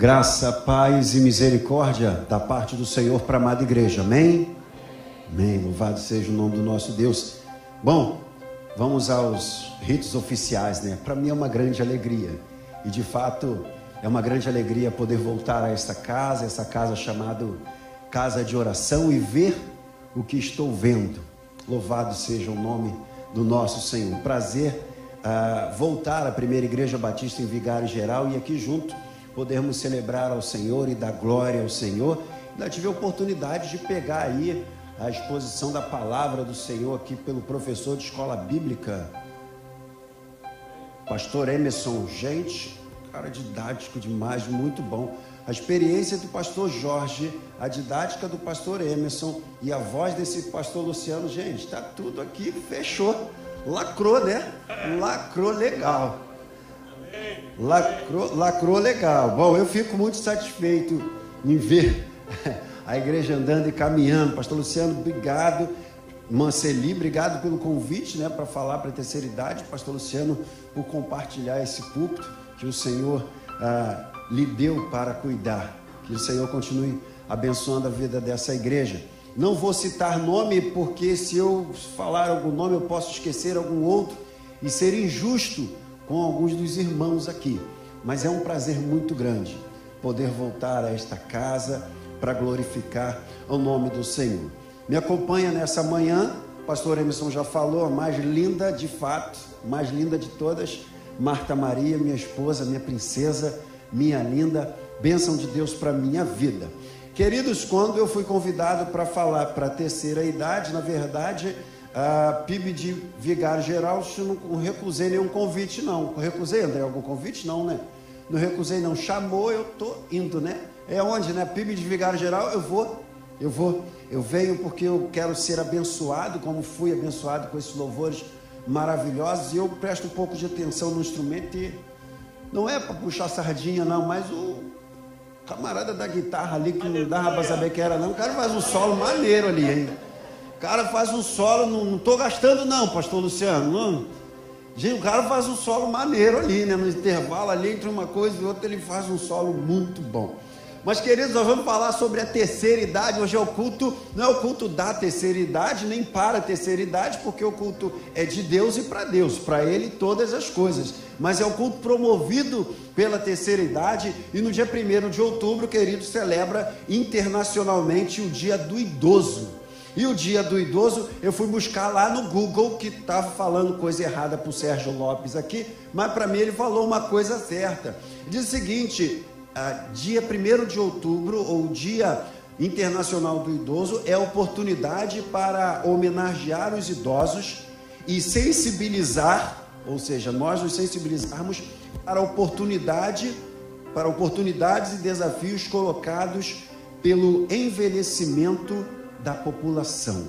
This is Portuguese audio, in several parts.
Graça, paz e misericórdia da parte do Senhor para a amada igreja. Amém? Amém. Louvado seja o nome do nosso Deus. Bom, vamos aos ritos oficiais, né? Para mim é uma grande alegria. E de fato, é uma grande alegria poder voltar a esta casa, essa casa chamada Casa de Oração e ver o que estou vendo. Louvado seja o nome do nosso Senhor. Prazer uh, voltar à primeira igreja batista em Vigário Geral e aqui junto podermos celebrar ao Senhor e dar glória ao Senhor. Ainda tive a oportunidade de pegar aí a exposição da palavra do Senhor aqui pelo professor de escola bíblica, pastor Emerson. Gente, cara didático demais, muito bom. A experiência do pastor Jorge, a didática do pastor Emerson e a voz desse pastor Luciano, gente, está tudo aqui, fechou. Lacrou, né? Lacrou legal. Lacrou, lacrou legal. Bom, eu fico muito satisfeito em ver a igreja andando e caminhando. Pastor Luciano, obrigado. Manceli, obrigado pelo convite né, para falar para a terceira idade. Pastor Luciano, por compartilhar esse púlpito que o Senhor ah, lhe deu para cuidar. Que o Senhor continue abençoando a vida dessa igreja. Não vou citar nome, porque se eu falar algum nome, eu posso esquecer algum outro e ser injusto com alguns dos irmãos aqui, mas é um prazer muito grande poder voltar a esta casa para glorificar o nome do Senhor. Me acompanha nessa manhã, pastor Emerson já falou, a mais linda de fato, mais linda de todas, Marta Maria, minha esposa, minha princesa, minha linda, bênção de Deus para minha vida. Queridos, quando eu fui convidado para falar para a terceira idade, na verdade, a PIB de Vigário Geral, eu não recusei nenhum convite, não. Recusei, André, algum convite? Não, né? Não recusei, não. Chamou, eu tô indo, né? É onde, né? PIB de Vigário Geral, eu vou. Eu vou. Eu venho porque eu quero ser abençoado, como fui abençoado com esses louvores maravilhosos. E eu presto um pouco de atenção no instrumento e não é para puxar sardinha, não, mas o camarada da guitarra ali, que não dava para saber que era, não, o cara faz um solo maneiro ali, hein? Cara faz um solo, não estou gastando não, pastor Luciano. Gente, o cara faz um solo maneiro ali, né? No intervalo ali entre uma coisa e outra, ele faz um solo muito bom. Mas, queridos, nós vamos falar sobre a terceira idade. Hoje é o culto, não é o culto da terceira idade, nem para a terceira idade, porque o culto é de Deus e para Deus, para Ele todas as coisas. Mas é o culto promovido pela terceira idade, e no dia 1 de outubro, queridos, celebra internacionalmente o Dia do Idoso. E o dia do idoso, eu fui buscar lá no Google, que estava falando coisa errada para o Sérgio Lopes aqui, mas para mim ele falou uma coisa certa. Diz o seguinte: ah, dia 1 de outubro, ou Dia Internacional do Idoso, é oportunidade para homenagear os idosos e sensibilizar, ou seja, nós nos sensibilizarmos para a oportunidade, para oportunidades e desafios colocados pelo envelhecimento da população.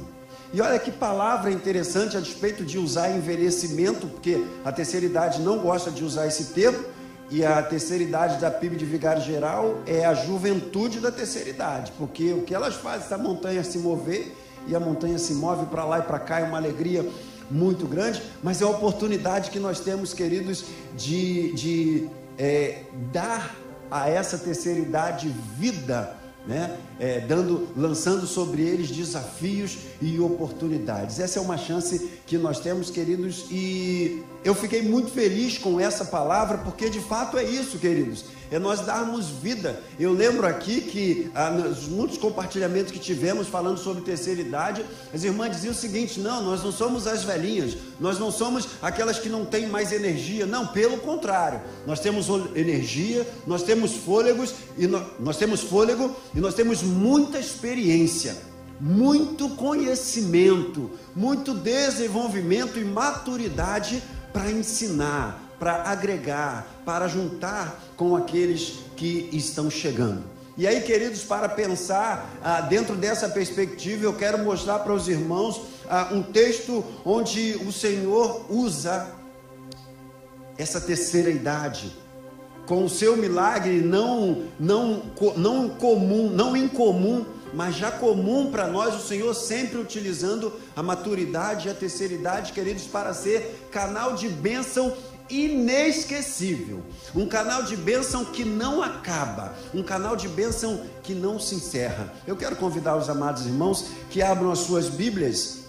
E olha que palavra interessante a respeito de usar envelhecimento, porque a terceira idade não gosta de usar esse termo, e a terceira idade da PIB de Vigário Geral é a juventude da terceira idade, porque o que elas fazem é a montanha se mover, e a montanha se move para lá e para cá, é uma alegria muito grande, mas é a oportunidade que nós temos, queridos, de, de é, dar a essa terceira idade vida né? É, dando, lançando sobre eles desafios e oportunidades. Essa é uma chance que nós temos, queridos, e eu fiquei muito feliz com essa palavra, porque de fato é isso, queridos é nós darmos vida. Eu lembro aqui que ah, nos muitos compartilhamentos que tivemos falando sobre terceira idade, as irmãs diziam o seguinte: não, nós não somos as velhinhas, nós não somos aquelas que não têm mais energia. Não, pelo contrário, nós temos energia, nós temos fôlegos e nós, nós temos fôlego e nós temos muita experiência muito conhecimento, muito desenvolvimento e maturidade para ensinar, para agregar, para juntar com aqueles que estão chegando. E aí, queridos, para pensar ah, dentro dessa perspectiva, eu quero mostrar para os irmãos ah, um texto onde o Senhor usa essa terceira idade com o seu milagre não não não comum, não incomum, mas já comum para nós, o Senhor sempre utilizando a maturidade e a terceira idade, queridos, para ser canal de bênção inesquecível, um canal de bênção que não acaba, um canal de bênção que não se encerra. Eu quero convidar os amados irmãos que abram as suas Bíblias,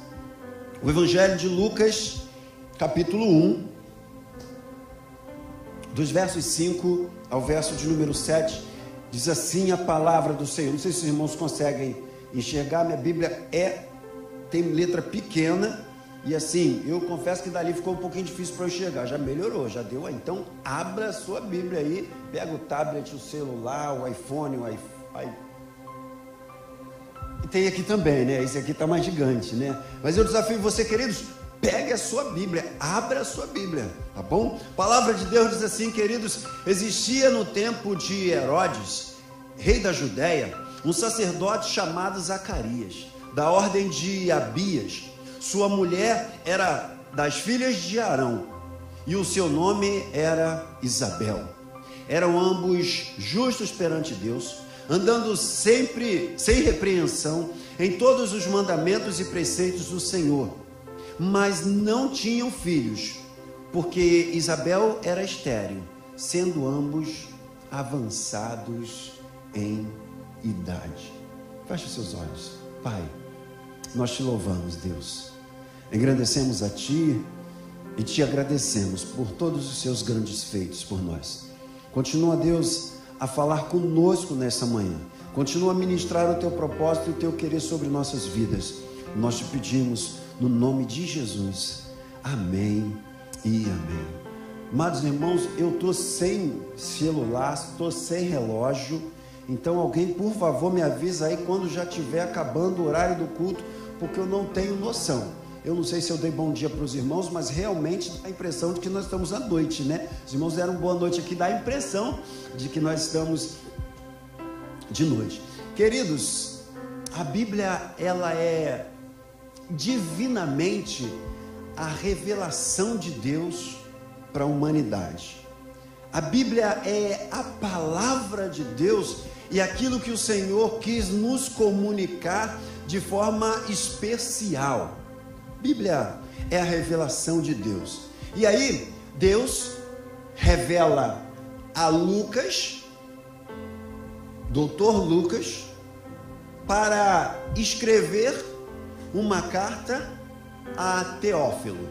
o Evangelho de Lucas, capítulo 1, dos versos 5 ao verso de número 7, diz assim a palavra do Senhor. Não sei se os irmãos conseguem enxergar, minha Bíblia é tem letra pequena, e assim, eu confesso que dali ficou um pouquinho difícil para eu enxergar. Já melhorou, já deu. Então, abra a sua Bíblia aí, pega o tablet, o celular, o iPhone, o iPhone. E tem aqui também, né? Esse aqui está mais gigante, né? Mas eu desafio você, queridos, pegue a sua Bíblia, abra a sua Bíblia, tá bom? A palavra de Deus diz assim, queridos: existia no tempo de Herodes, rei da Judéia, um sacerdote chamado Zacarias, da ordem de Abias sua mulher era das filhas de Arão e o seu nome era Isabel. Eram ambos justos perante Deus, andando sempre sem repreensão em todos os mandamentos e preceitos do Senhor, mas não tinham filhos, porque Isabel era estéril, sendo ambos avançados em idade. Feche seus olhos. Pai, nós te louvamos, Deus Engrandecemos a Ti e te agradecemos por todos os seus grandes feitos por nós. Continua, Deus, a falar conosco nessa manhã. Continua a ministrar o teu propósito e o teu querer sobre nossas vidas. Nós te pedimos no nome de Jesus. Amém e amém. Amados irmãos, eu estou sem celular, estou sem relógio. Então alguém, por favor, me avisa aí quando já estiver acabando o horário do culto, porque eu não tenho noção. Eu não sei se eu dei bom dia para os irmãos, mas realmente dá a impressão de que nós estamos à noite, né? Os irmãos deram boa noite aqui, dá a impressão de que nós estamos de noite. Queridos, a Bíblia ela é divinamente a revelação de Deus para a humanidade. A Bíblia é a palavra de Deus e aquilo que o Senhor quis nos comunicar de forma especial. Bíblia é a revelação de Deus. E aí, Deus revela a Lucas, doutor Lucas, para escrever uma carta a Teófilo.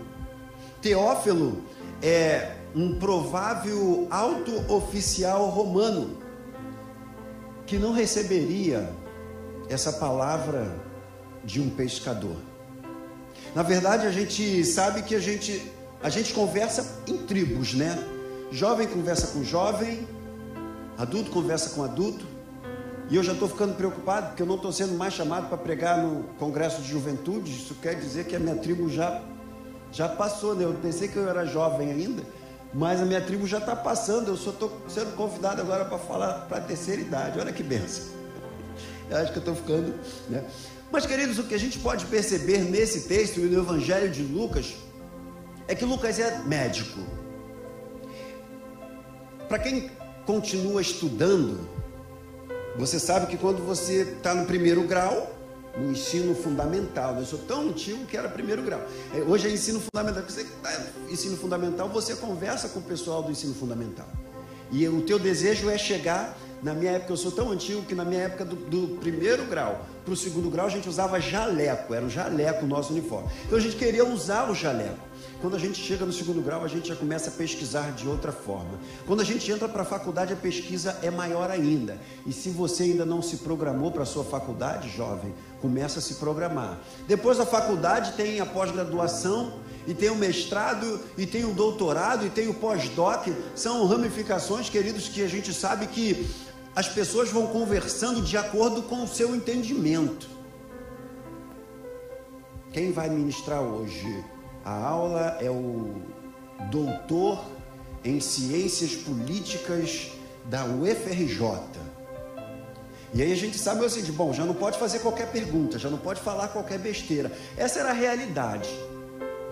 Teófilo é um provável alto oficial romano que não receberia essa palavra de um pescador. Na verdade, a gente sabe que a gente, a gente conversa em tribos, né? Jovem conversa com jovem, adulto conversa com adulto. E eu já estou ficando preocupado porque eu não estou sendo mais chamado para pregar no congresso de juventude. Isso quer dizer que a minha tribo já, já passou, né? Eu pensei que eu era jovem ainda, mas a minha tribo já está passando. Eu só estou sendo convidado agora para falar para a terceira idade. Olha que benção. Eu acho que eu estou ficando, né? Mas, queridos, o que a gente pode perceber nesse texto e no Evangelho de Lucas é que Lucas é médico. Para quem continua estudando, você sabe que quando você está no primeiro grau, no ensino fundamental, eu sou tão antigo que era primeiro grau. É, hoje é ensino fundamental. Você está ensino fundamental, você conversa com o pessoal do ensino fundamental. E o teu desejo é chegar na minha época, eu sou tão antigo que na minha época do, do primeiro grau para o segundo grau a gente usava jaleco, era um jaleco o nosso uniforme. Então a gente queria usar o jaleco. Quando a gente chega no segundo grau, a gente já começa a pesquisar de outra forma. Quando a gente entra para a faculdade, a pesquisa é maior ainda. E se você ainda não se programou para a sua faculdade, jovem, começa a se programar. Depois da faculdade tem a pós-graduação, e tem o mestrado, e tem o doutorado, e tem o pós-doc. São ramificações, queridos, que a gente sabe que as pessoas vão conversando de acordo com o seu entendimento. Quem vai ministrar hoje a aula é o doutor em ciências políticas da UFRJ. E aí a gente sabe assim, de bom, já não pode fazer qualquer pergunta, já não pode falar qualquer besteira. Essa era a realidade.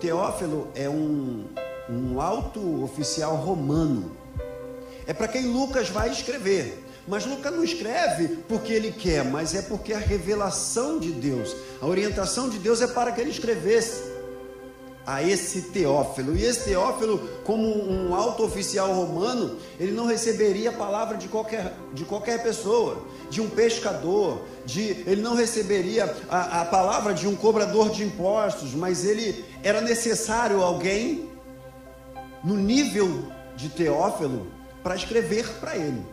Teófilo é um, um alto oficial romano. É para quem Lucas vai escrever. Mas Lucas não escreve porque ele quer, mas é porque a revelação de Deus, a orientação de Deus é para que ele escrevesse. a esse Teófilo. E esse Teófilo, como um alto oficial romano, ele não receberia a palavra de qualquer, de qualquer pessoa, de um pescador, de, ele não receberia a, a palavra de um cobrador de impostos, mas ele era necessário alguém no nível de Teófilo para escrever para ele.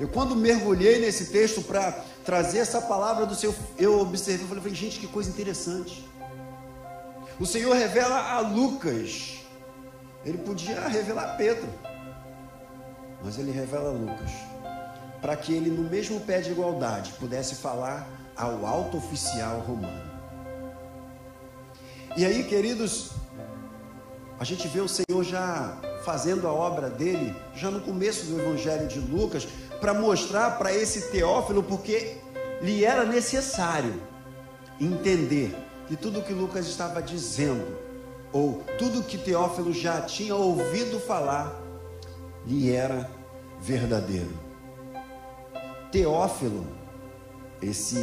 Eu quando mergulhei nesse texto para trazer essa palavra do seu, eu observei, eu falei, gente, que coisa interessante. O Senhor revela a Lucas. Ele podia revelar a Pedro, mas ele revela a Lucas, para que ele, no mesmo pé de igualdade, pudesse falar ao alto oficial romano. E aí, queridos, a gente vê o Senhor já fazendo a obra dele, já no começo do Evangelho de Lucas, para mostrar para esse Teófilo, porque lhe era necessário entender que tudo que Lucas estava dizendo, ou tudo que Teófilo já tinha ouvido falar, lhe era verdadeiro. Teófilo, esse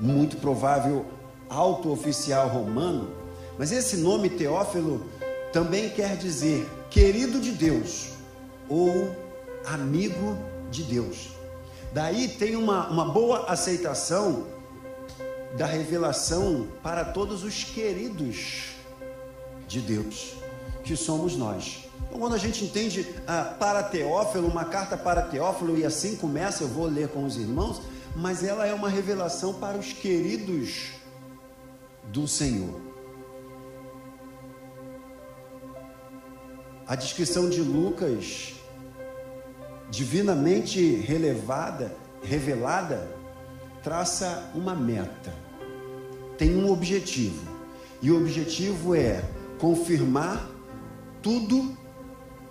muito provável alto oficial romano, mas esse nome Teófilo também quer dizer querido de Deus ou amigo de Deus. Daí tem uma, uma boa aceitação da revelação para todos os queridos de Deus, que somos nós. Então, quando a gente entende ah, para Teófilo, uma carta para Teófilo, e assim começa, eu vou ler com os irmãos, mas ela é uma revelação para os queridos do Senhor. A descrição de Lucas, divinamente relevada, revelada, traça uma meta tem um objetivo. E o objetivo é confirmar tudo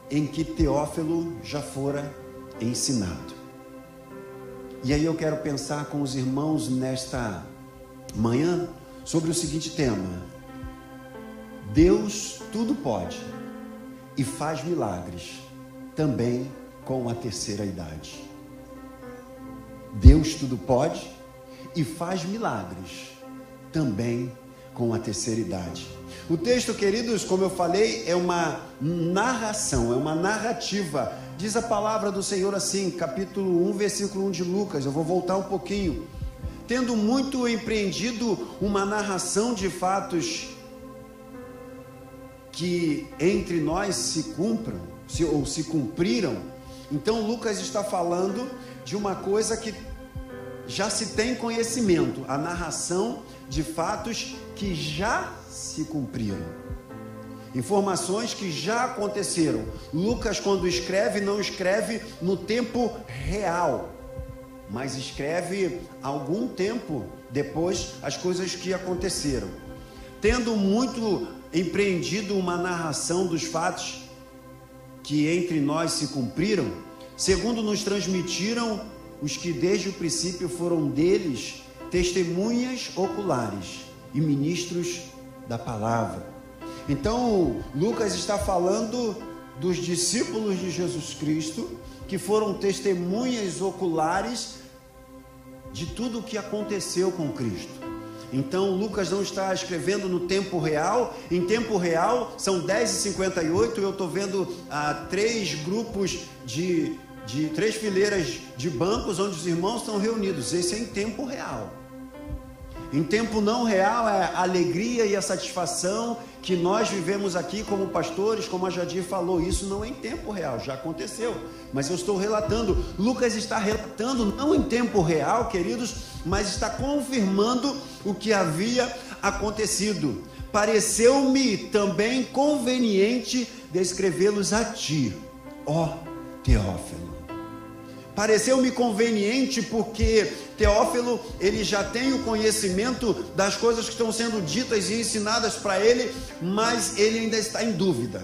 em que Teófilo já fora ensinado. E aí eu quero pensar com os irmãos nesta manhã sobre o seguinte tema: Deus tudo pode e faz milagres também com a terceira idade. Deus tudo pode e faz milagres também com a terceira idade. O texto, queridos, como eu falei, é uma narração, é uma narrativa. Diz a palavra do Senhor assim, capítulo 1, versículo 1 de Lucas. Eu vou voltar um pouquinho. Tendo muito empreendido uma narração de fatos que entre nós se cumpram, se, ou se cumpriram, então Lucas está falando de uma coisa que já se tem conhecimento, a narração de fatos que já se cumpriram. Informações que já aconteceram. Lucas, quando escreve, não escreve no tempo real, mas escreve algum tempo depois as coisas que aconteceram. Tendo muito empreendido uma narração dos fatos que entre nós se cumpriram, segundo nos transmitiram os que desde o princípio foram deles testemunhas oculares e ministros da palavra. Então, Lucas está falando dos discípulos de Jesus Cristo que foram testemunhas oculares de tudo o que aconteceu com Cristo. Então, Lucas não está escrevendo no tempo real. Em tempo real, são 10h58. Eu estou vendo ah, três grupos de, de três fileiras de bancos onde os irmãos estão reunidos. Esse é em tempo real. Em tempo não real é a alegria e a satisfação que nós vivemos aqui como pastores, como a Jadir falou, isso não é em tempo real, já aconteceu. Mas eu estou relatando, Lucas está relatando não em tempo real, queridos, mas está confirmando o que havia acontecido. Pareceu-me também conveniente descrevê-los a ti, ó Teófilo Pareceu-me conveniente porque Teófilo, ele já tem o conhecimento das coisas que estão sendo ditas e ensinadas para ele, mas ele ainda está em dúvida.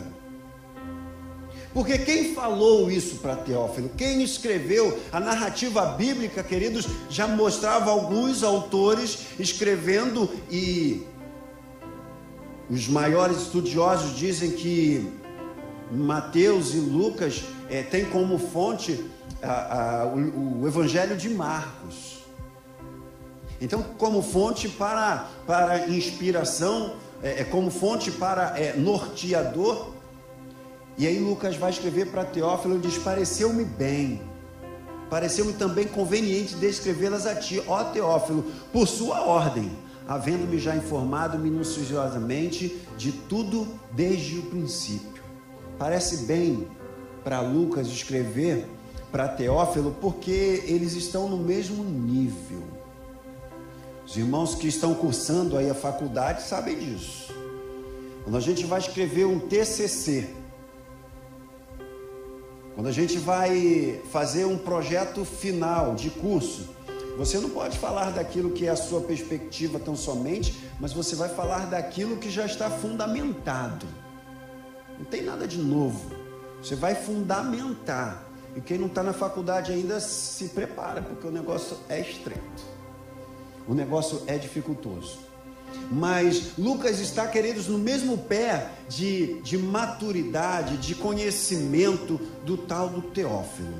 Porque quem falou isso para Teófilo, quem escreveu a narrativa bíblica, queridos, já mostrava alguns autores escrevendo e os maiores estudiosos dizem que Mateus e Lucas é, têm como fonte a, a, o, o Evangelho de Marcos. Então, como fonte para, para inspiração é, é como fonte para é, norteador. E aí Lucas vai escrever para Teófilo e diz: Pareceu-me bem, pareceu-me também conveniente descrevê-las a ti, ó Teófilo, por sua ordem, havendo-me já informado minuciosamente de tudo desde o princípio. Parece bem para Lucas escrever para Teófilo, porque eles estão no mesmo nível. Os irmãos que estão cursando aí a faculdade sabem disso. Quando a gente vai escrever um TCC, quando a gente vai fazer um projeto final de curso, você não pode falar daquilo que é a sua perspectiva tão somente, mas você vai falar daquilo que já está fundamentado. Não tem nada de novo. Você vai fundamentar. E quem não está na faculdade ainda se prepara, porque o negócio é estreito. O negócio é dificultoso. Mas Lucas está, queridos, no mesmo pé de, de maturidade, de conhecimento do tal do Teófilo.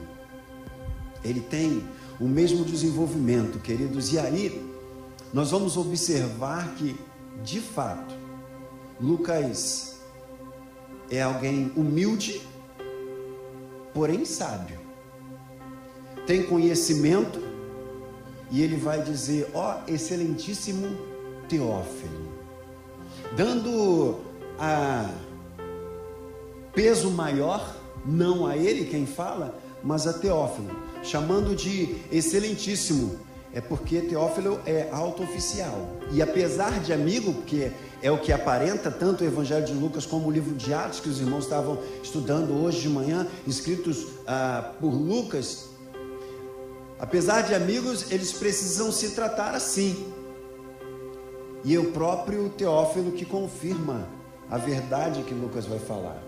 Ele tem o mesmo desenvolvimento, queridos. E aí, nós vamos observar que, de fato, Lucas é alguém humilde, porém sábio. Tem conhecimento e ele vai dizer: Ó, oh, excelentíssimo Teófilo, dando a peso maior, não a ele quem fala, mas a Teófilo, chamando de excelentíssimo. É porque Teófilo é alto oficial. E apesar de amigo, porque é o que aparenta tanto o Evangelho de Lucas como o livro de Atos, que os irmãos estavam estudando hoje de manhã, escritos ah, por Lucas. Apesar de amigos, eles precisam se tratar assim. E é o próprio Teófilo que confirma a verdade que Lucas vai falar.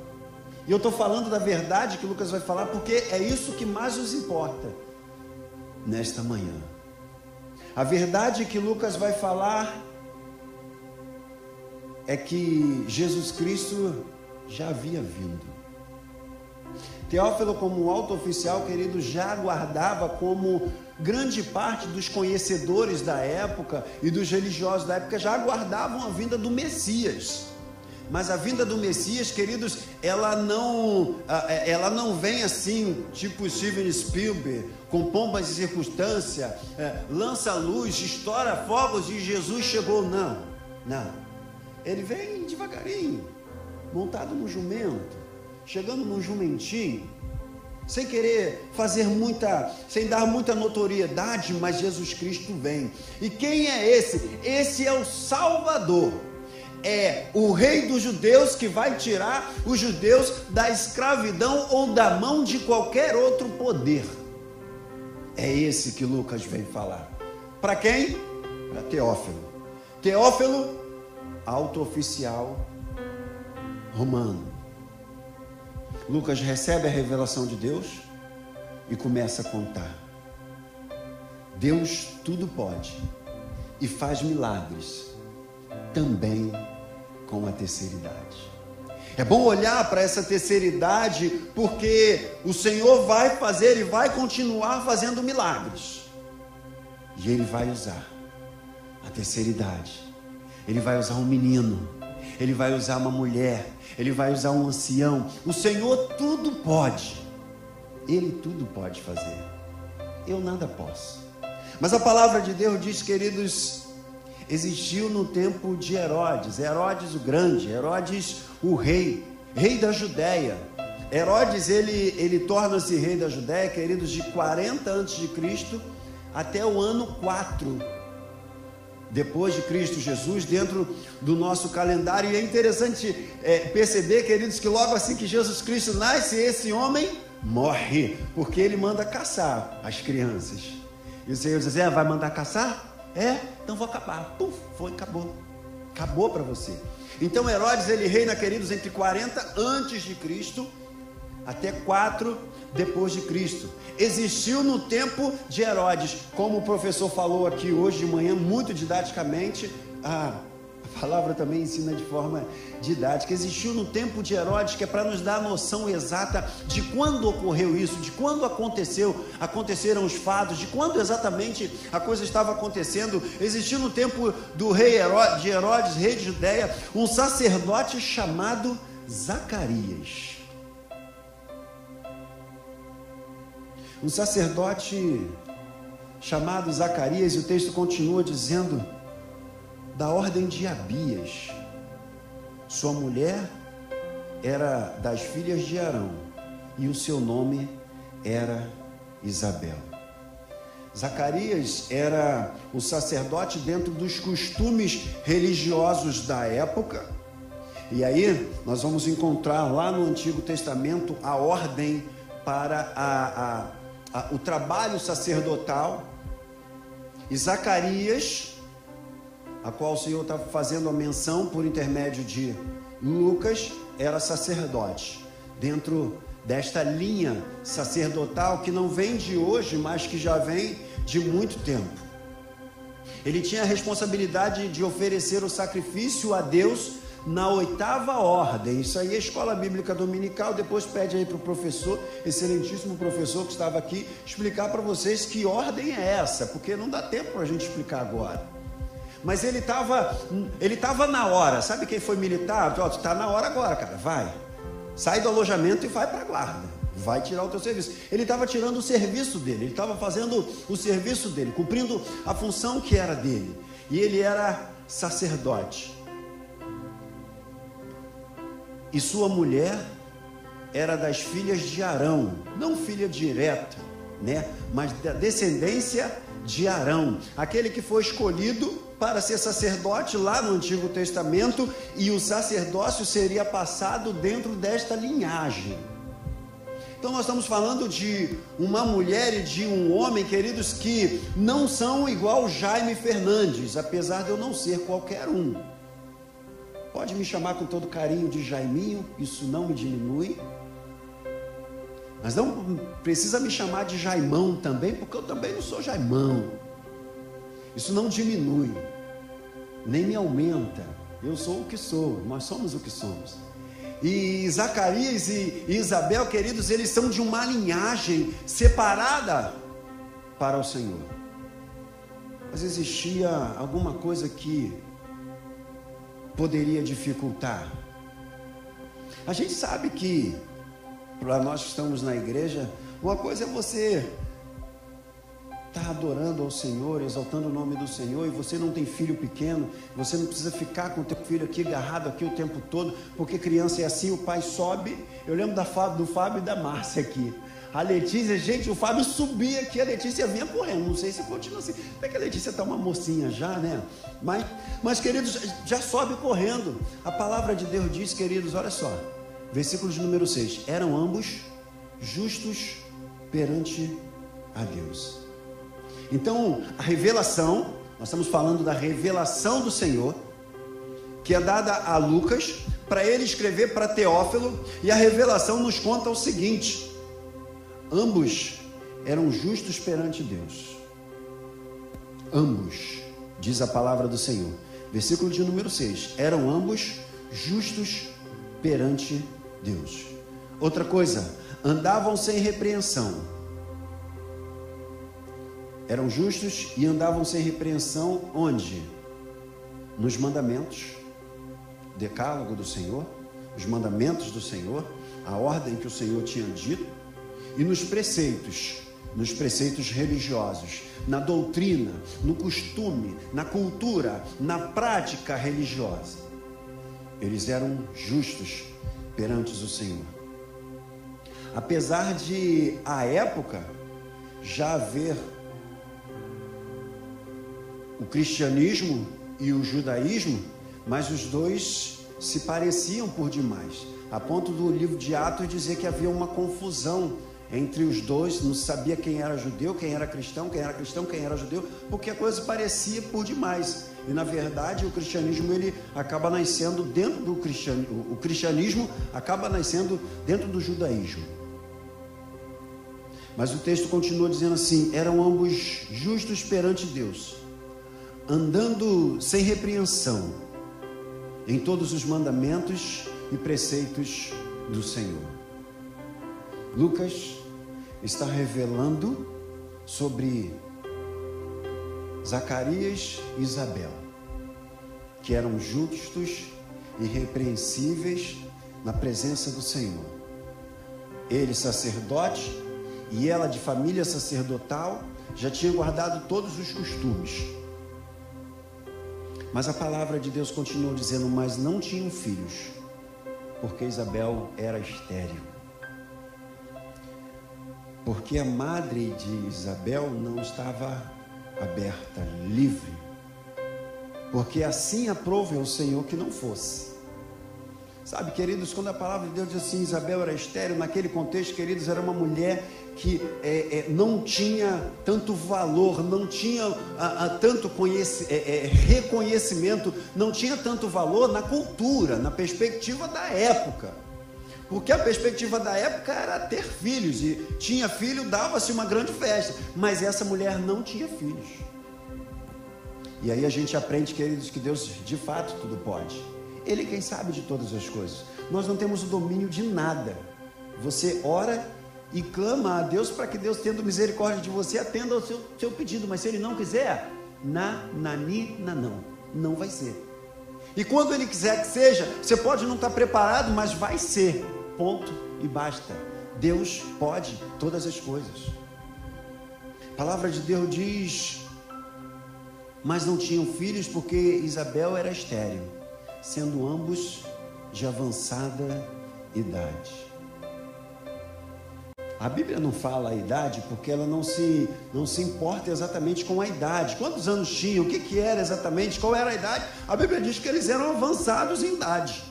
E eu estou falando da verdade que Lucas vai falar porque é isso que mais nos importa nesta manhã. A verdade que Lucas vai falar é que Jesus Cristo já havia vindo. Teófilo, como alto oficial, querido, já aguardava como grande parte dos conhecedores da época e dos religiosos da época já aguardavam a vinda do Messias. Mas a vinda do Messias, queridos, ela não, é, ela não vem assim, tipo Steven Spielberg, com pompas e circunstância, é, lança luz, estoura fogos e Jesus chegou. Não, não. Ele vem devagarinho, montado no jumento, chegando num jumentinho, sem querer fazer muita, sem dar muita notoriedade, mas Jesus Cristo vem. E quem é esse? Esse é o Salvador. É o rei dos judeus que vai tirar os judeus da escravidão ou da mão de qualquer outro poder. É esse que Lucas vem falar. Para quem? Para Teófilo. Teófilo, alto oficial romano. Lucas recebe a revelação de Deus e começa a contar. Deus tudo pode e faz milagres também com a terceira idade. É bom olhar para essa terceira idade porque o Senhor vai fazer e vai continuar fazendo milagres. E Ele vai usar a terceira idade. Ele vai usar um menino. Ele vai usar uma mulher ele vai usar um ancião. O Senhor tudo pode. Ele tudo pode fazer. Eu nada posso. Mas a palavra de Deus diz, queridos, existiu no tempo de Herodes, Herodes o grande, Herodes o rei, rei da Judéia. Herodes, ele, ele torna-se rei da Judéia, queridos, de 40 antes de Cristo até o ano 4 depois de Cristo Jesus, dentro do nosso calendário. E é interessante é, perceber, queridos, que logo assim que Jesus Cristo nasce, esse homem morre, porque ele manda caçar as crianças. E o Senhor diz: É, vai mandar caçar? É, então vou acabar. Puf, foi, acabou. Acabou para você. Então Herodes ele reina, queridos, entre 40 antes de Cristo até 4 depois de Cristo. Existiu no tempo de Herodes, como o professor falou aqui hoje de manhã, muito didaticamente, ah, Palavra também ensina de forma didática. Existiu no tempo de Herodes, que é para nos dar a noção exata de quando ocorreu isso, de quando aconteceu, aconteceram os fatos, de quando exatamente a coisa estava acontecendo. Existiu no tempo do rei Herodes, de Herodes, rei de Judéia, um sacerdote chamado Zacarias. Um sacerdote chamado Zacarias, e o texto continua dizendo da ordem de Abias. Sua mulher era das filhas de Arão e o seu nome era Isabel. Zacarias era o sacerdote dentro dos costumes religiosos da época. E aí nós vamos encontrar lá no Antigo Testamento a ordem para a, a, a, o trabalho sacerdotal. E Zacarias a qual o Senhor está fazendo a menção por intermédio de Lucas, era sacerdote. Dentro desta linha sacerdotal que não vem de hoje, mas que já vem de muito tempo. Ele tinha a responsabilidade de oferecer o sacrifício a Deus na oitava ordem. Isso aí é escola bíblica dominical. Depois pede aí para o professor, excelentíssimo professor que estava aqui, explicar para vocês que ordem é essa, porque não dá tempo para a gente explicar agora. Mas ele estava ele tava na hora. Sabe quem foi militar? Ó, está na hora agora, cara. Vai. Sai do alojamento e vai para a guarda. Vai tirar o teu serviço. Ele estava tirando o serviço dele. Ele estava fazendo o serviço dele, cumprindo a função que era dele. E ele era sacerdote. E sua mulher era das filhas de Arão, não filha direta, né? Mas da descendência de Arão, aquele que foi escolhido para ser sacerdote lá no Antigo Testamento e o sacerdócio seria passado dentro desta linhagem. Então nós estamos falando de uma mulher e de um homem, queridos, que não são igual Jaime Fernandes, apesar de eu não ser qualquer um. Pode me chamar com todo carinho de Jaiminho, isso não me diminui. Mas não precisa me chamar de Jaimão também, porque eu também não sou Jaimão. Isso não diminui, nem me aumenta. Eu sou o que sou, nós somos o que somos. E Zacarias e Isabel, queridos, eles são de uma linhagem separada para o Senhor. Mas existia alguma coisa que poderia dificultar. A gente sabe que, para nós que estamos na igreja, uma coisa é você está adorando ao Senhor, exaltando o nome do Senhor, e você não tem filho pequeno, você não precisa ficar com o teu filho aqui agarrado aqui o tempo todo, porque criança é assim, o pai sobe. Eu lembro da do Fábio e da Márcia aqui. A Letícia, gente, o Fábio subia aqui, a Letícia vinha correndo. Não sei se continua assim. Até que a Letícia está uma mocinha já, né? Mas, mas, queridos, já sobe correndo. A palavra de Deus diz, queridos, olha só. Versículo número 6. Eram ambos justos perante a Deus. Então, a revelação, nós estamos falando da revelação do Senhor, que é dada a Lucas, para ele escrever para Teófilo, e a revelação nos conta o seguinte: ambos eram justos perante Deus. Ambos, diz a palavra do Senhor. Versículo de número 6. Eram ambos justos perante Deus. Outra coisa, andavam sem repreensão eram justos e andavam sem repreensão onde? Nos mandamentos, decálogo do Senhor, os mandamentos do Senhor, a ordem que o Senhor tinha dito, e nos preceitos, nos preceitos religiosos, na doutrina, no costume, na cultura, na prática religiosa. Eles eram justos perante o Senhor. Apesar de, à época, já haver o cristianismo e o judaísmo, mas os dois se pareciam por demais, a ponto do livro de Atos dizer que havia uma confusão entre os dois, não sabia quem era judeu, quem era cristão, quem era cristão, quem era judeu, porque a coisa parecia por demais. E na verdade, o cristianismo ele acaba nascendo dentro do cristianismo, o cristianismo acaba nascendo dentro do judaísmo. Mas o texto continua dizendo assim: eram ambos justos perante Deus andando sem repreensão. em todos os mandamentos e preceitos do Senhor. Lucas está revelando sobre Zacarias e Isabel, que eram justos e irrepreensíveis na presença do Senhor. Ele, sacerdote, e ela, de família sacerdotal, já tinha guardado todos os costumes. Mas a palavra de Deus continuou dizendo: Mas não tinham filhos, porque Isabel era estéril. Porque a madre de Isabel não estava aberta, livre. Porque assim aprove o Senhor que não fosse. Sabe, queridos, quando a palavra de Deus diz assim, Isabel era estéreo, naquele contexto, queridos, era uma mulher que é, é, não tinha tanto valor, não tinha a, a, tanto é, é, reconhecimento, não tinha tanto valor na cultura, na perspectiva da época. Porque a perspectiva da época era ter filhos, e tinha filho, dava-se uma grande festa, mas essa mulher não tinha filhos. E aí a gente aprende, queridos, que Deus de fato tudo pode. Ele quem sabe de todas as coisas. Nós não temos o domínio de nada. Você ora e clama a Deus para que Deus, tendo misericórdia de você, atenda ao seu, seu pedido. Mas se Ele não quiser, na, nani, na não. Não vai ser. E quando Ele quiser que seja, você pode não estar preparado, mas vai ser. Ponto e basta. Deus pode todas as coisas. A palavra de Deus diz: Mas não tinham filhos porque Isabel era estéril sendo ambos de avançada idade. A Bíblia não fala a idade porque ela não se, não se importa exatamente com a idade. Quantos anos tinham? O que, que era exatamente? Qual era a idade? A Bíblia diz que eles eram avançados em idade.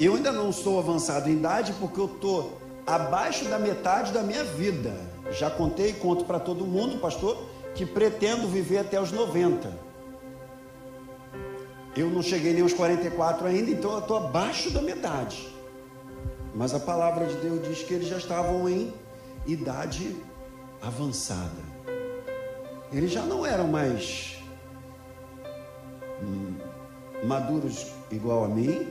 Eu ainda não sou avançado em idade porque eu estou abaixo da metade da minha vida. Já contei e conto para todo mundo, pastor, que pretendo viver até os 90. Eu não cheguei nem aos 44 ainda, então eu estou abaixo da metade. Mas a palavra de Deus diz que eles já estavam em idade avançada. Eles já não eram mais hum, maduros igual a mim,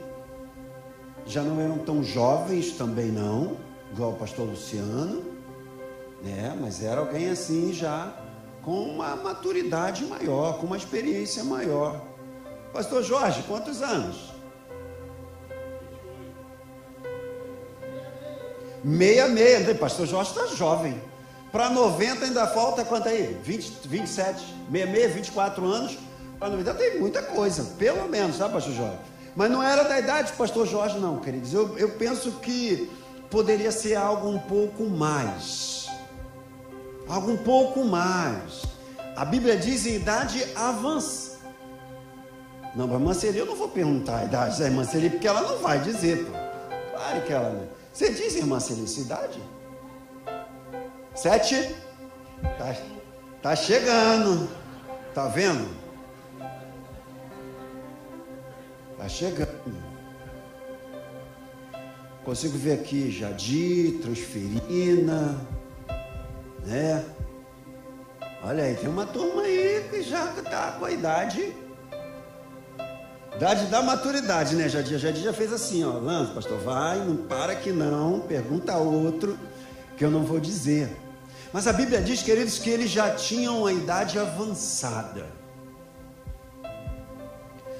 já não eram tão jovens também não, igual o pastor Luciano, né? Mas era alguém assim já com uma maturidade maior, com uma experiência maior. Pastor Jorge, quantos anos? Meia, meia. Pastor Jorge está jovem. Para 90 ainda falta quanto aí? 20, 27. Meia, meia, 24 anos. Para 90 tem muita coisa, pelo menos, sabe, Pastor Jorge? Mas não era da idade do Pastor Jorge, não, queridos. Eu, eu penso que poderia ser algo um pouco mais. Algo um pouco mais. A Bíblia diz em idade avançada. Não, para Manceli eu não vou perguntar a idade da irmã Celi, porque ela não vai dizer, pô. Claro que ela não. Você diz, irmã Celi, sua idade? Sete? Tá, tá chegando. Tá vendo? Tá chegando. Consigo ver aqui Jadir, Transferina, né? Olha aí, tem uma turma aí que já está com a idade Idade da maturidade, né, Jadir? Jadir já fez assim, ó. Lança, pastor, vai, não para que não, pergunta a outro, que eu não vou dizer. Mas a Bíblia diz, queridos, que eles já tinham uma idade avançada.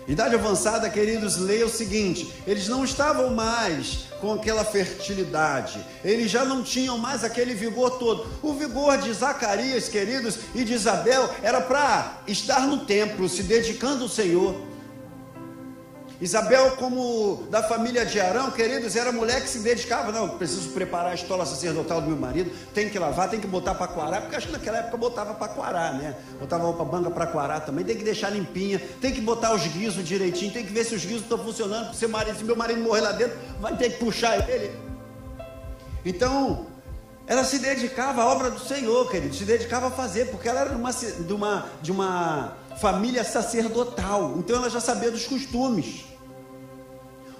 Idade avançada, queridos, leia o seguinte: eles não estavam mais com aquela fertilidade, eles já não tinham mais aquele vigor todo. O vigor de Zacarias, queridos, e de Isabel era para estar no templo, se dedicando ao Senhor. Isabel, como da família de Arão, queridos, era mulher que se dedicava, não, preciso preparar a estola sacerdotal do meu marido, tem que lavar, tem que botar para quarar, porque acho que naquela época botava para quarar, né? Botava roupa banga para quarar também, tem que deixar limpinha, tem que botar os guizos direitinho, tem que ver se os guizos estão funcionando, seu marido, se meu marido morrer lá dentro, vai ter que puxar ele. Então, ela se dedicava à obra do Senhor, querido, se dedicava a fazer, porque ela era de uma, de uma família sacerdotal, então ela já sabia dos costumes.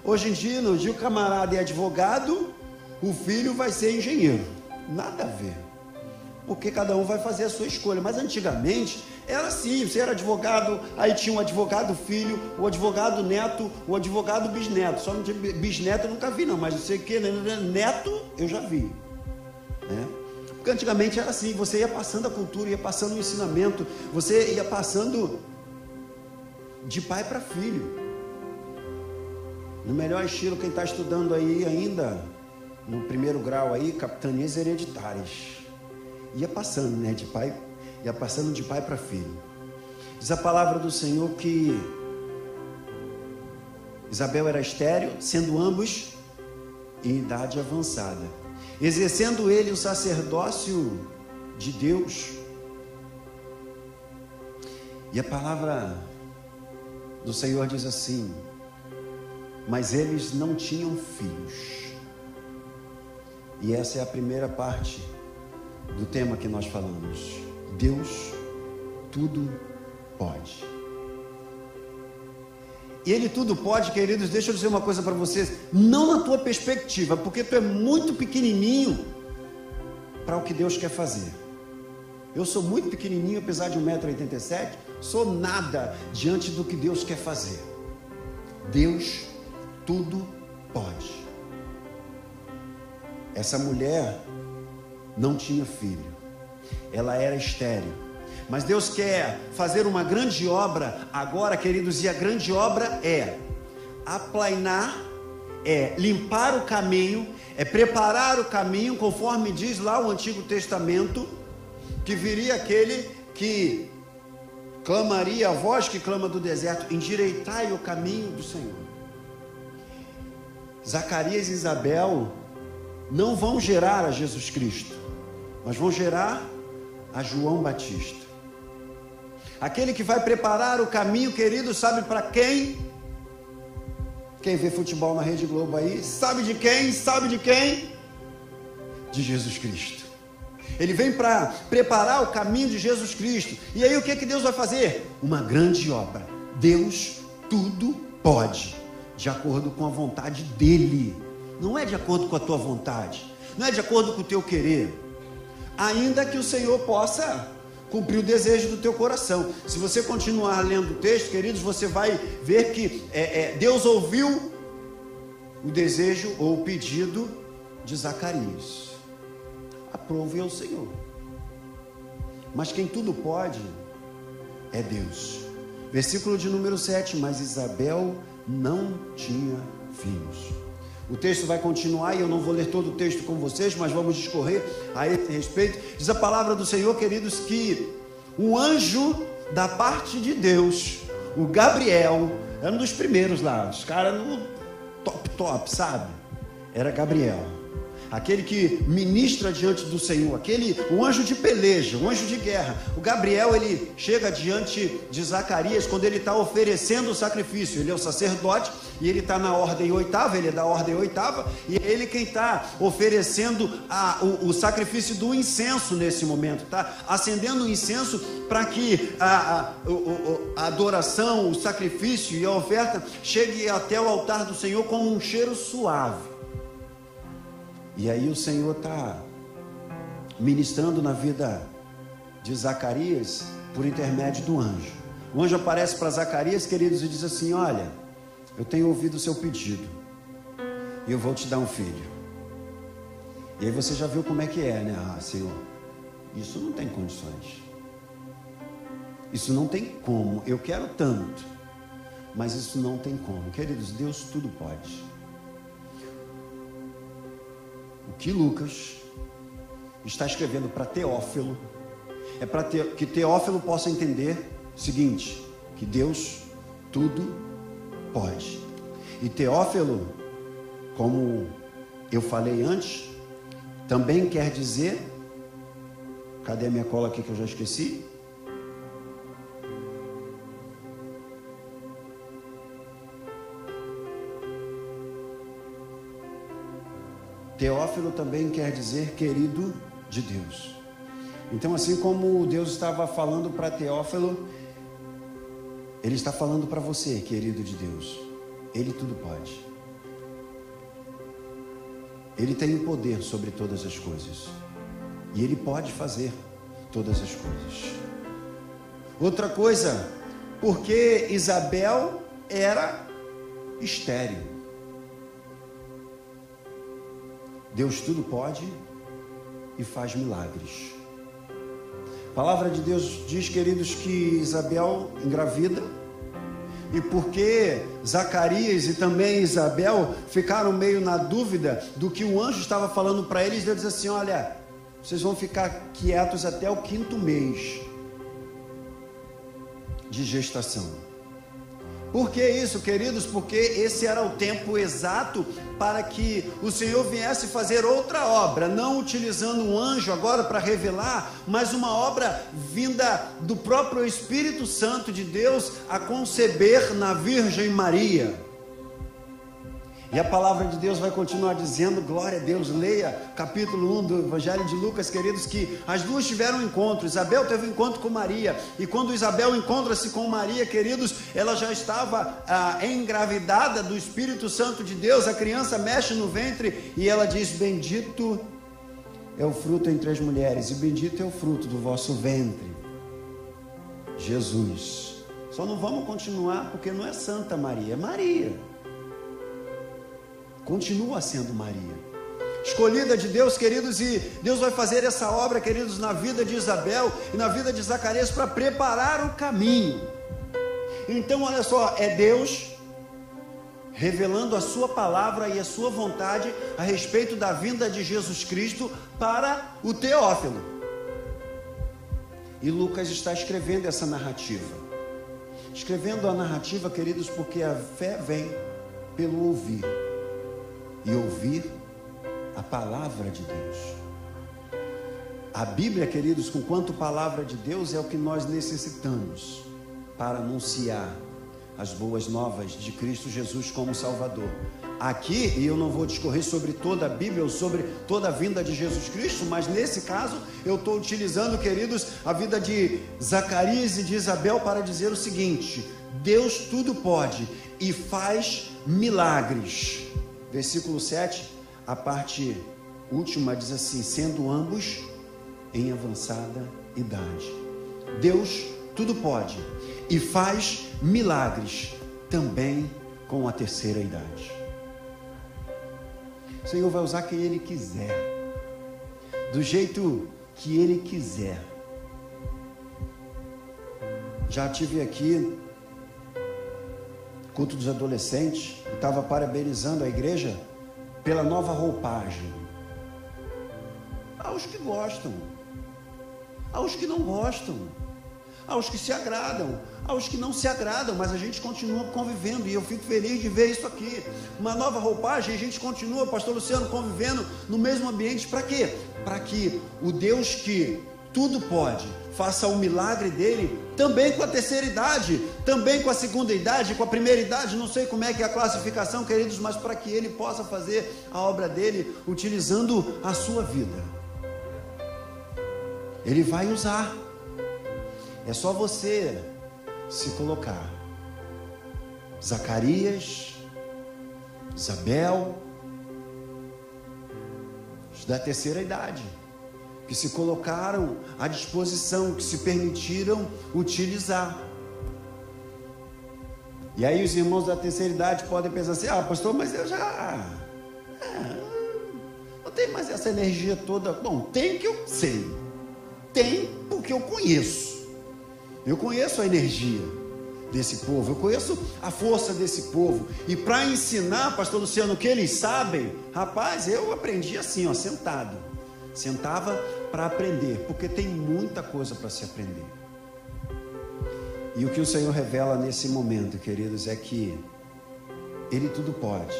Hoje em dia, no dia o camarada é advogado, o filho vai ser engenheiro. Nada a ver. porque cada um vai fazer a sua escolha. Mas antigamente era assim: você era advogado, aí tinha um advogado filho, o advogado neto, o advogado bisneto. Só não tinha bisneto eu nunca vi, não, mas não sei o que, né, né, né, neto eu já vi. Né? Porque antigamente era assim: você ia passando a cultura, ia passando o ensinamento, você ia passando de pai para filho. No melhor estilo, quem está estudando aí ainda, no primeiro grau aí, capitanias hereditárias. Ia passando, né? De pai, ia passando de pai para filho. Diz a palavra do Senhor que Isabel era estéreo, sendo ambos em idade avançada, exercendo ele o sacerdócio de Deus. E a palavra do Senhor diz assim: mas eles não tinham filhos. E essa é a primeira parte do tema que nós falamos. Deus tudo pode. E Ele tudo pode, queridos, deixa eu dizer uma coisa para vocês, não na tua perspectiva, porque tu é muito pequenininho para o que Deus quer fazer. Eu sou muito pequenininho, apesar de 1,87m, sou nada diante do que Deus quer fazer. Deus tudo pode. Essa mulher não tinha filho, ela era estéril. Mas Deus quer fazer uma grande obra agora, queridos, e a grande obra é aplainar, é limpar o caminho, é preparar o caminho, conforme diz lá o Antigo Testamento, que viria aquele que clamaria a voz que clama do deserto: endireitai o caminho do Senhor. Zacarias e Isabel não vão gerar a Jesus Cristo, mas vão gerar a João Batista. Aquele que vai preparar o caminho, querido, sabe para quem? Quem vê futebol na Rede Globo aí, sabe de quem? Sabe de quem? De Jesus Cristo. Ele vem para preparar o caminho de Jesus Cristo. E aí o que, que Deus vai fazer? Uma grande obra. Deus tudo pode de acordo com a vontade dele. Não é de acordo com a tua vontade, não é de acordo com o teu querer. Ainda que o Senhor possa cumprir o desejo do teu coração. Se você continuar lendo o texto, queridos, você vai ver que é, é, Deus ouviu o desejo ou o pedido de Zacarias. Aprove ao Senhor. Mas quem tudo pode é Deus. Versículo de número 7. Mas Isabel não tinha filhos. O texto vai continuar e eu não vou ler todo o texto com vocês, mas vamos discorrer a esse respeito. Diz a palavra do Senhor, queridos, que um anjo da parte de Deus, o Gabriel, era um dos primeiros lá, os caras no top, top, sabe? Era Gabriel aquele que ministra diante do Senhor, aquele o anjo de peleja, o anjo de guerra. O Gabriel ele chega diante de Zacarias quando ele está oferecendo o sacrifício. Ele é o sacerdote e ele está na ordem oitava, ele é da ordem oitava e é ele quem está oferecendo a, o, o, sacrifício do incenso nesse momento, tá? Acendendo o incenso para que a, a, a adoração, o sacrifício e a oferta chegue até o altar do Senhor como um cheiro suave. E aí o Senhor está ministrando na vida de Zacarias por intermédio do anjo. O anjo aparece para Zacarias, queridos, e diz assim: Olha, eu tenho ouvido o seu pedido e eu vou te dar um filho. E aí você já viu como é que é, né? Ah, Senhor, isso não tem condições. Isso não tem como. Eu quero tanto, mas isso não tem como. Queridos, Deus tudo pode que Lucas está escrevendo para Teófilo é para que Teófilo possa entender o seguinte: que Deus tudo pode. E Teófilo, como eu falei antes, também quer dizer. Cadê a minha cola aqui que eu já esqueci? Teófilo também quer dizer querido de Deus. Então, assim como Deus estava falando para Teófilo, Ele está falando para você, querido de Deus. Ele tudo pode. Ele tem o poder sobre todas as coisas. E Ele pode fazer todas as coisas. Outra coisa, porque Isabel era estéril. Deus tudo pode e faz milagres. A palavra de Deus diz, queridos, que Isabel engravida, e porque Zacarias e também Isabel ficaram meio na dúvida do que o anjo estava falando para eles, Deus diz assim: Olha, vocês vão ficar quietos até o quinto mês de gestação. Por que isso, queridos? Porque esse era o tempo exato para que o Senhor viesse fazer outra obra, não utilizando um anjo agora para revelar, mas uma obra vinda do próprio Espírito Santo de Deus a conceber na Virgem Maria. E a palavra de Deus vai continuar dizendo, glória a Deus, leia capítulo 1 do Evangelho de Lucas, queridos, que as duas tiveram um encontro. Isabel teve um encontro com Maria, e quando Isabel encontra-se com Maria, queridos, ela já estava ah, engravidada do Espírito Santo de Deus. A criança mexe no ventre e ela diz: Bendito é o fruto entre as mulheres, e bendito é o fruto do vosso ventre, Jesus. Só não vamos continuar porque não é Santa Maria, é Maria continua sendo Maria. Escolhida de Deus, queridos, e Deus vai fazer essa obra, queridos, na vida de Isabel e na vida de Zacarias para preparar o caminho. Então, olha só, é Deus revelando a sua palavra e a sua vontade a respeito da vinda de Jesus Cristo para o Teófilo. E Lucas está escrevendo essa narrativa. Escrevendo a narrativa, queridos, porque a fé vem pelo ouvir e ouvir a palavra de Deus. A Bíblia, queridos, com quanto palavra de Deus é o que nós necessitamos para anunciar as boas novas de Cristo Jesus como Salvador. Aqui, e eu não vou discorrer sobre toda a Bíblia ou sobre toda a vinda de Jesus Cristo, mas nesse caso eu estou utilizando, queridos, a vida de Zacarias e de Isabel para dizer o seguinte: Deus tudo pode e faz milagres. Versículo 7, a parte última diz assim: sendo ambos em avançada idade. Deus tudo pode e faz milagres também com a terceira idade. O Senhor vai usar quem Ele quiser, do jeito que Ele quiser. Já tive aqui culto dos adolescentes, estava parabenizando a igreja pela nova roupagem. Há os que gostam, há os que não gostam, há os que se agradam, há os que não se agradam, mas a gente continua convivendo e eu fico feliz de ver isso aqui. Uma nova roupagem, a gente continua, Pastor Luciano, convivendo no mesmo ambiente, para quê? Para que o Deus que tudo pode, faça o milagre dele também com a terceira idade, também com a segunda idade, com a primeira idade, não sei como é que é a classificação, queridos, mas para que ele possa fazer a obra dele utilizando a sua vida. Ele vai usar. É só você se colocar. Zacarias, Isabel, da terceira idade que se colocaram à disposição, que se permitiram utilizar. E aí os irmãos da terceira idade podem pensar assim: ah, pastor, mas eu já. É, não tem mais essa energia toda. Bom, tem que eu sei. Tem porque eu conheço. Eu conheço a energia desse povo, eu conheço a força desse povo. E para ensinar, pastor Luciano, o que eles sabem, rapaz, eu aprendi assim, ó, sentado. Sentava para aprender, porque tem muita coisa para se aprender. E o que o Senhor revela nesse momento, queridos, é que Ele tudo pode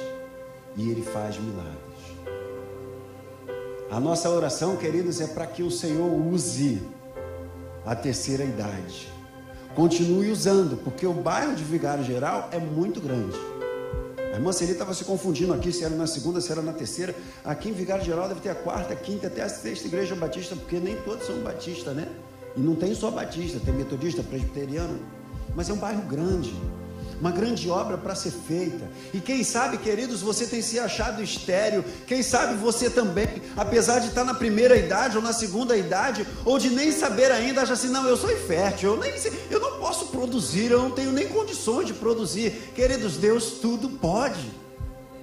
e Ele faz milagres. A nossa oração, queridos, é para que o Senhor use a terceira idade. Continue usando, porque o bairro de Vigário Geral é muito grande. A irmã Celi estava se confundindo aqui se era na segunda, se era na terceira. Aqui em Vigário Geral deve ter a quarta, a quinta, até a sexta igreja batista, porque nem todos são batistas, né? E não tem só batista, tem metodista, presbiteriano. Mas é um bairro grande. uma grande obra para ser feita. E quem sabe, queridos, você tem se achado estéreo. Quem sabe você também, apesar de estar na primeira idade ou na segunda idade, ou de nem saber ainda, acha assim: não, eu sou infértil, eu, nem, eu não posso produzir, eu não tenho nem condições de produzir. Queridos, Deus tudo pode.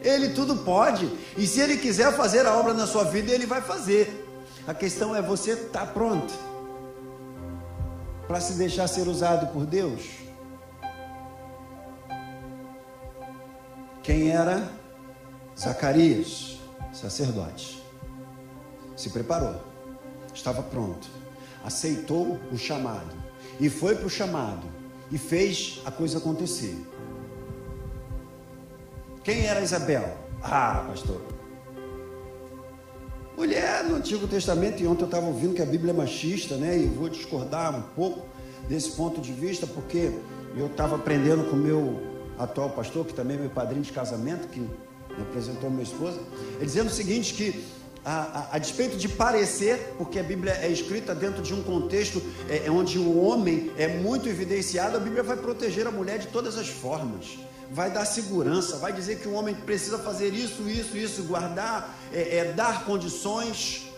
Ele tudo pode. E se Ele quiser fazer a obra na sua vida, Ele vai fazer. A questão é você estar tá pronto para se deixar ser usado por Deus. Quem era? Zacarias, sacerdote. Se preparou, estava pronto, aceitou o chamado e foi para o chamado e fez a coisa acontecer. Quem era Isabel? Ah, pastor. Mulher no Antigo Testamento, e ontem eu estava ouvindo que a Bíblia é machista, né? E vou discordar um pouco desse ponto de vista, porque eu estava aprendendo com o meu atual pastor, que também é meu padrinho de casamento, que me apresentou minha esposa, ele dizendo o seguinte: que a, a, a, despeito de parecer, porque a Bíblia é escrita dentro de um contexto é, é onde o homem é muito evidenciado, a Bíblia vai proteger a mulher de todas as formas vai dar segurança, vai dizer que o homem precisa fazer isso, isso, isso, guardar, é, é, dar condições.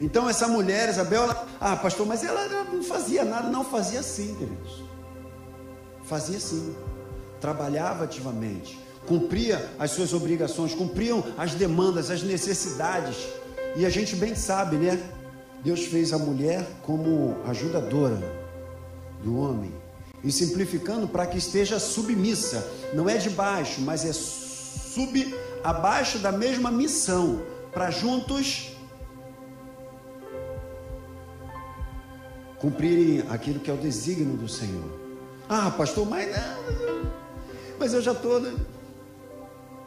Então essa mulher, Isabel, ela, ah, pastor, mas ela não fazia nada, não fazia assim, queridos. Fazia assim. Trabalhava ativamente, cumpria as suas obrigações, cumpriam as demandas, as necessidades. E a gente bem sabe, né? Deus fez a mulher como ajudadora do homem e simplificando para que esteja submissa, não é de baixo, mas é sub abaixo da mesma missão, para juntos cumprirem aquilo que é o desígnio do Senhor. Ah, pastor, mas não, mas eu já estou. Né?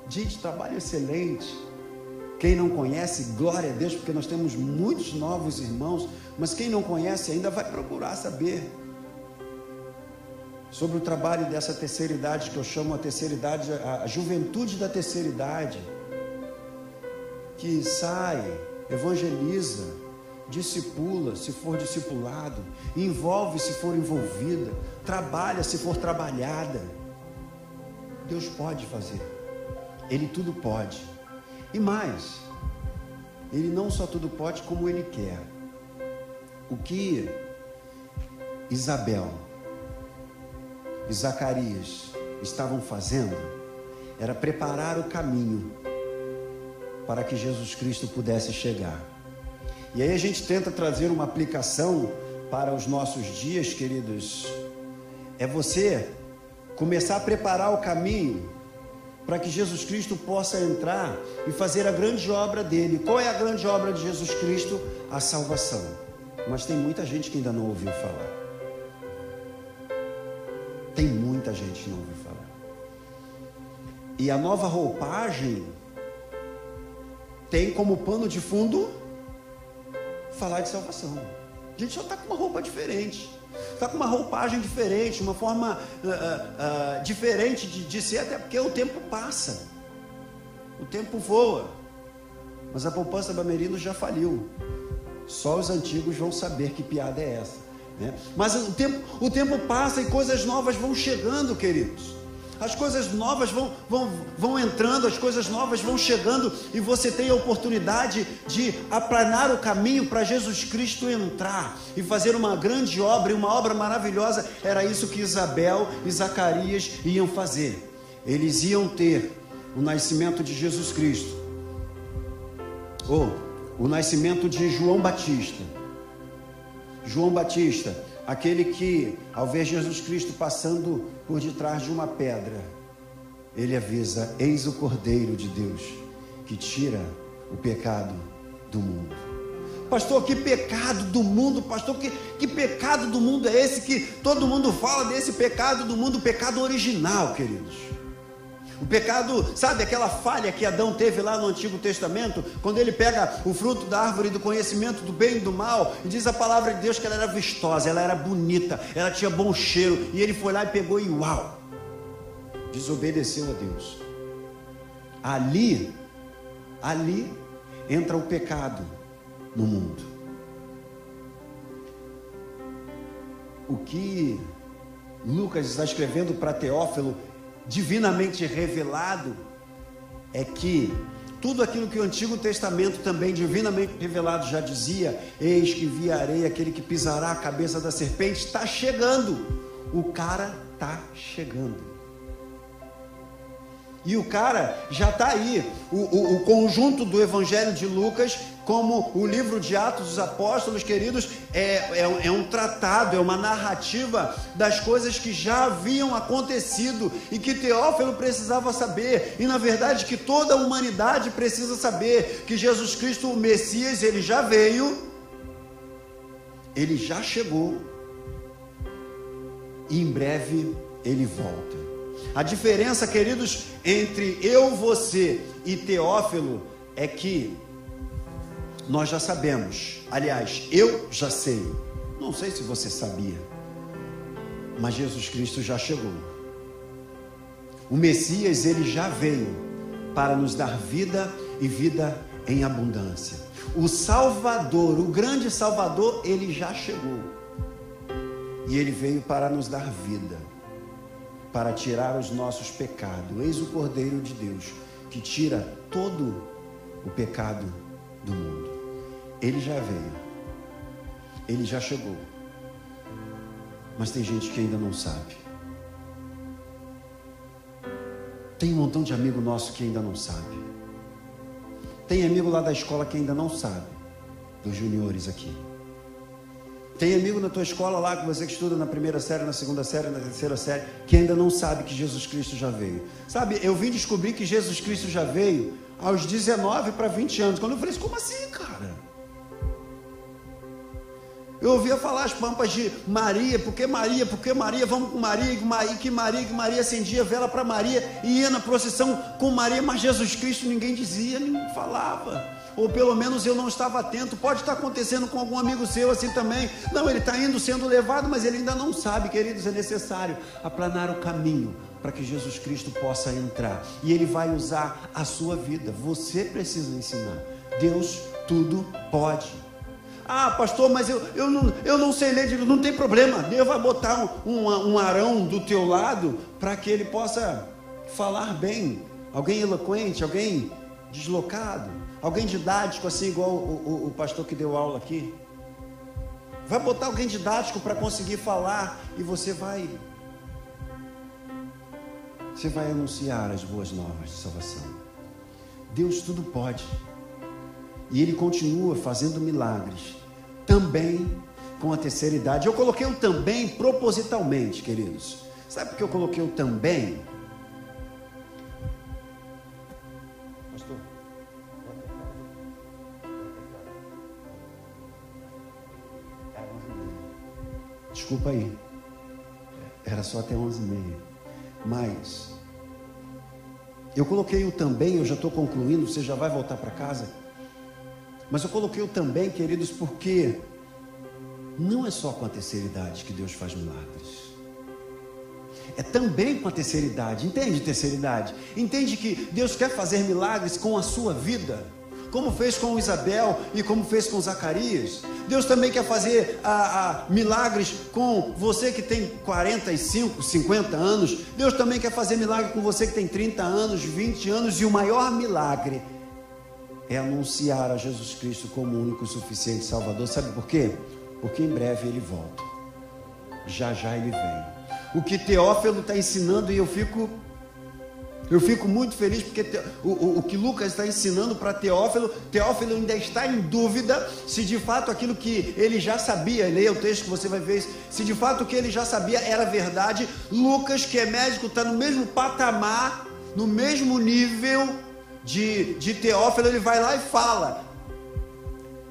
Gente, trabalho excelente. Quem não conhece, glória a Deus, porque nós temos muitos novos irmãos, mas quem não conhece ainda vai procurar saber sobre o trabalho dessa terceira idade, que eu chamo a terceira idade, a juventude da terceira idade, que sai, evangeliza, discipula se for discipulado, envolve se for envolvida, trabalha se for trabalhada. Deus pode fazer, Ele tudo pode, e mais, Ele não só tudo pode, como Ele quer. O que Isabel e Zacarias estavam fazendo era preparar o caminho para que Jesus Cristo pudesse chegar. E aí a gente tenta trazer uma aplicação para os nossos dias, queridos. É você começar a preparar o caminho para que Jesus Cristo possa entrar e fazer a grande obra dele. Qual é a grande obra de Jesus Cristo? A salvação. Mas tem muita gente que ainda não ouviu falar. Tem muita gente que não ouviu falar. E a nova roupagem tem como pano de fundo falar de salvação. A gente só está com uma roupa diferente, está com uma roupagem diferente, uma forma uh, uh, diferente de, de ser, até porque o tempo passa, o tempo voa. Mas a poupança Bamerino já faliu. Só os antigos vão saber que piada é essa. Né? Mas o tempo, o tempo passa e coisas novas vão chegando, queridos. As coisas novas vão, vão, vão entrando, as coisas novas vão chegando, e você tem a oportunidade de aplanar o caminho para Jesus Cristo entrar e fazer uma grande obra, uma obra maravilhosa. Era isso que Isabel e Zacarias iam fazer. Eles iam ter o nascimento de Jesus Cristo, ou o nascimento de João Batista João Batista, aquele que, ao ver Jesus Cristo passando por detrás de uma pedra, ele avisa: Eis o Cordeiro de Deus que tira o pecado do mundo. Pastor, que pecado do mundo, pastor, que, que pecado do mundo é esse que todo mundo fala desse pecado do mundo, pecado original, queridos. O pecado, sabe aquela falha que Adão teve lá no Antigo Testamento, quando ele pega o fruto da árvore do conhecimento do bem e do mal, e diz a palavra de Deus que ela era vistosa, ela era bonita, ela tinha bom cheiro, e ele foi lá e pegou e uau, desobedeceu a Deus. Ali, ali entra o pecado no mundo. O que Lucas está escrevendo para Teófilo, divinamente revelado, é que tudo aquilo que o Antigo Testamento também divinamente revelado já dizia: Eis que enviarei aquele que pisará a cabeça da serpente, está chegando. O cara está chegando. E o cara já está aí. O, o, o, conjunto do Evangelho de Lucas, como o livro de Atos dos Apóstolos, queridos, é, é, é, um tratado, é uma narrativa das coisas que já haviam acontecido e que Teófilo precisava saber. E na verdade que toda a humanidade precisa saber que Jesus Cristo, o Messias, ele já veio, ele já chegou e em breve ele volta. A diferença, queridos, entre eu, você e Teófilo é que nós já sabemos. Aliás, eu já sei. Não sei se você sabia, mas Jesus Cristo já chegou. O Messias, ele já veio para nos dar vida e vida em abundância. O Salvador, o grande Salvador, ele já chegou. E ele veio para nos dar vida para tirar os nossos pecados. Eis o Cordeiro de Deus que tira todo o pecado do mundo. Ele já veio, ele já chegou, mas tem gente que ainda não sabe. Tem um montão de amigo nosso que ainda não sabe. Tem amigo lá da escola que ainda não sabe, dos juniores aqui. Tem amigo na tua escola lá, com você que estuda na primeira série, na segunda série, na terceira série, que ainda não sabe que Jesus Cristo já veio. Sabe, eu vim descobrir que Jesus Cristo já veio aos 19 para 20 anos. Quando eu falei, como assim, cara? Eu ouvia falar as pampas de Maria, porque Maria, porque Maria, vamos com Maria, que Maria, que Maria, que Maria acendia vela para Maria e ia na procissão com Maria, mas Jesus Cristo ninguém dizia, ninguém falava ou pelo menos eu não estava atento. Pode estar acontecendo com algum amigo seu assim também. Não, ele está indo sendo levado, mas ele ainda não sabe, queridos. É necessário aplanar o caminho para que Jesus Cristo possa entrar e ele vai usar a sua vida. Você precisa ensinar. Deus tudo pode. Ah, pastor, mas eu, eu, não, eu não sei ler, não tem problema. Deus vai botar um, um, um arão do teu lado para que ele possa falar bem. Alguém eloquente, alguém deslocado. Alguém didático, assim, igual o, o, o pastor que deu aula aqui. Vai botar alguém didático para conseguir falar e você vai. Você vai anunciar as boas novas de salvação. Deus tudo pode. E Ele continua fazendo milagres. Também com a terceira idade. Eu coloquei o também propositalmente, queridos. Sabe por que eu coloquei o também? Desculpa aí. Era só até 11h30. Mas eu coloquei o também, eu já estou concluindo, você já vai voltar para casa. Mas eu coloquei o também, queridos, porque não é só com a terceira idade que Deus faz milagres. É também com a terceira idade. Entende terceira idade? Entende que Deus quer fazer milagres com a sua vida como fez com Isabel e como fez com Zacarias. Deus também quer fazer milagres com você que tem 45, 50 anos. Deus também quer fazer milagre com você que tem 30 anos, 20 anos. E o maior milagre é anunciar a Jesus Cristo como único e suficiente Salvador. Sabe por quê? Porque em breve ele volta. Já já ele vem. O que Teófilo está ensinando, e eu fico eu fico muito feliz porque o, o, o que Lucas está ensinando para Teófilo, Teófilo ainda está em dúvida se de fato aquilo que ele já sabia, leia o texto que você vai ver, se de fato o que ele já sabia era verdade. Lucas, que é médico, está no mesmo patamar, no mesmo nível de, de Teófilo, ele vai lá e fala: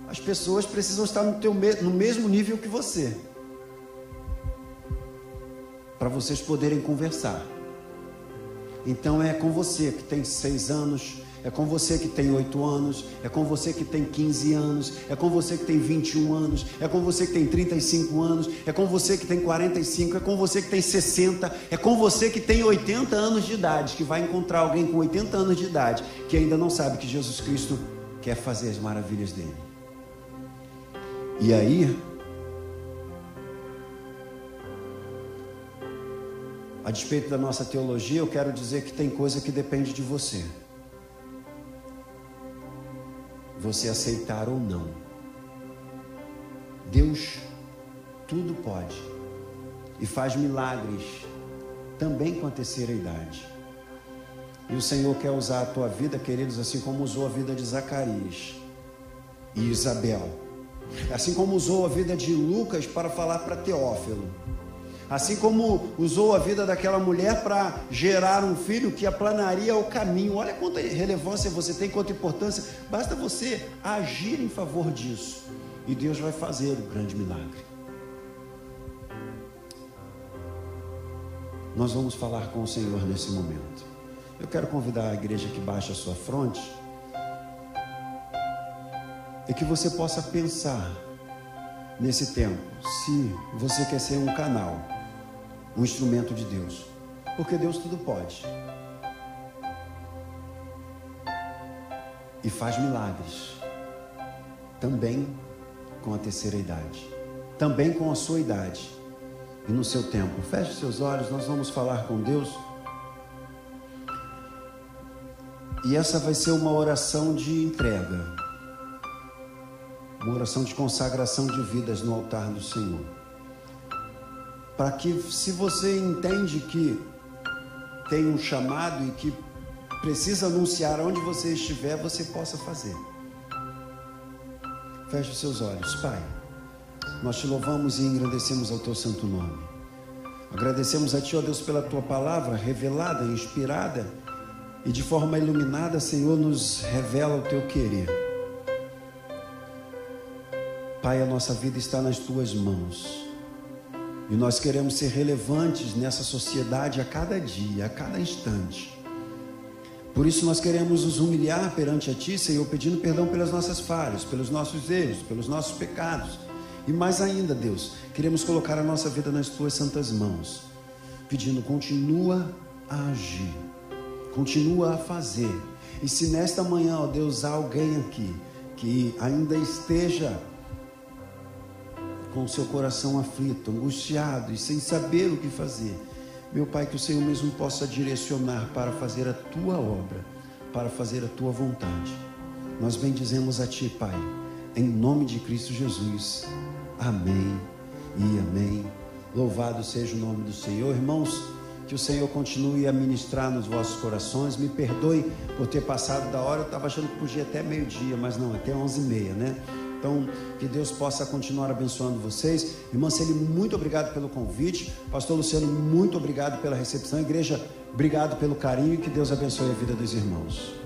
as pessoas precisam estar no, teu, no mesmo nível que você, para vocês poderem conversar. Então é com você que tem seis anos, é com você que tem oito anos, é com você que tem 15 anos, é com você que tem 21 anos, é com você que tem 35 anos, é com você que tem 45, é com você que tem 60, é com você que tem 80 anos de idade, que vai encontrar alguém com 80 anos de idade que ainda não sabe que Jesus Cristo quer fazer as maravilhas dele. E aí, A despeito da nossa teologia, eu quero dizer que tem coisa que depende de você. Você aceitar ou não. Deus tudo pode e faz milagres também com a terceira idade. E o Senhor quer usar a tua vida, queridos, assim como usou a vida de Zacarias e Isabel. Assim como usou a vida de Lucas para falar para Teófilo. Assim como usou a vida daquela mulher para gerar um filho que aplanaria o caminho. Olha quanta relevância você tem, quanta importância. Basta você agir em favor disso. E Deus vai fazer o grande milagre. Nós vamos falar com o Senhor nesse momento. Eu quero convidar a igreja que baixa a sua fronte e que você possa pensar nesse tempo se você quer ser um canal um instrumento de Deus. Porque Deus tudo pode. E faz milagres. Também com a terceira idade. Também com a sua idade. E no seu tempo. Feche seus olhos, nós vamos falar com Deus. E essa vai ser uma oração de entrega. Uma oração de consagração de vidas no altar do Senhor para que, se você entende que tem um chamado e que precisa anunciar onde você estiver, você possa fazer. Feche os seus olhos, Pai. Nós te louvamos e engrandecemos ao teu santo nome. Agradecemos a Ti, ó Deus, pela tua palavra revelada, inspirada e de forma iluminada, Senhor, nos revela o teu querer. Pai, a nossa vida está nas tuas mãos. E nós queremos ser relevantes nessa sociedade a cada dia, a cada instante. Por isso nós queremos nos humilhar perante a Ti, Senhor, pedindo perdão pelas nossas falhas, pelos nossos erros, pelos nossos pecados. E mais ainda, Deus, queremos colocar a nossa vida nas Tuas santas mãos, pedindo, continua a agir, continua a fazer. E se nesta manhã, ó Deus, há alguém aqui que ainda esteja com o seu coração aflito, angustiado e sem saber o que fazer. Meu Pai, que o Senhor mesmo possa direcionar para fazer a tua obra, para fazer a tua vontade. Nós bendizemos a Ti, Pai, em nome de Cristo Jesus. Amém e amém. Louvado seja o nome do Senhor. Irmãos, que o Senhor continue a ministrar nos vossos corações. Me perdoe por ter passado da hora. Eu estava achando que podia até meio-dia, mas não, até onze e meia, né? Então, que Deus possa continuar abençoando vocês. Irmã Celi, muito obrigado pelo convite. Pastor Luciano, muito obrigado pela recepção. Igreja, obrigado pelo carinho que Deus abençoe a vida dos irmãos.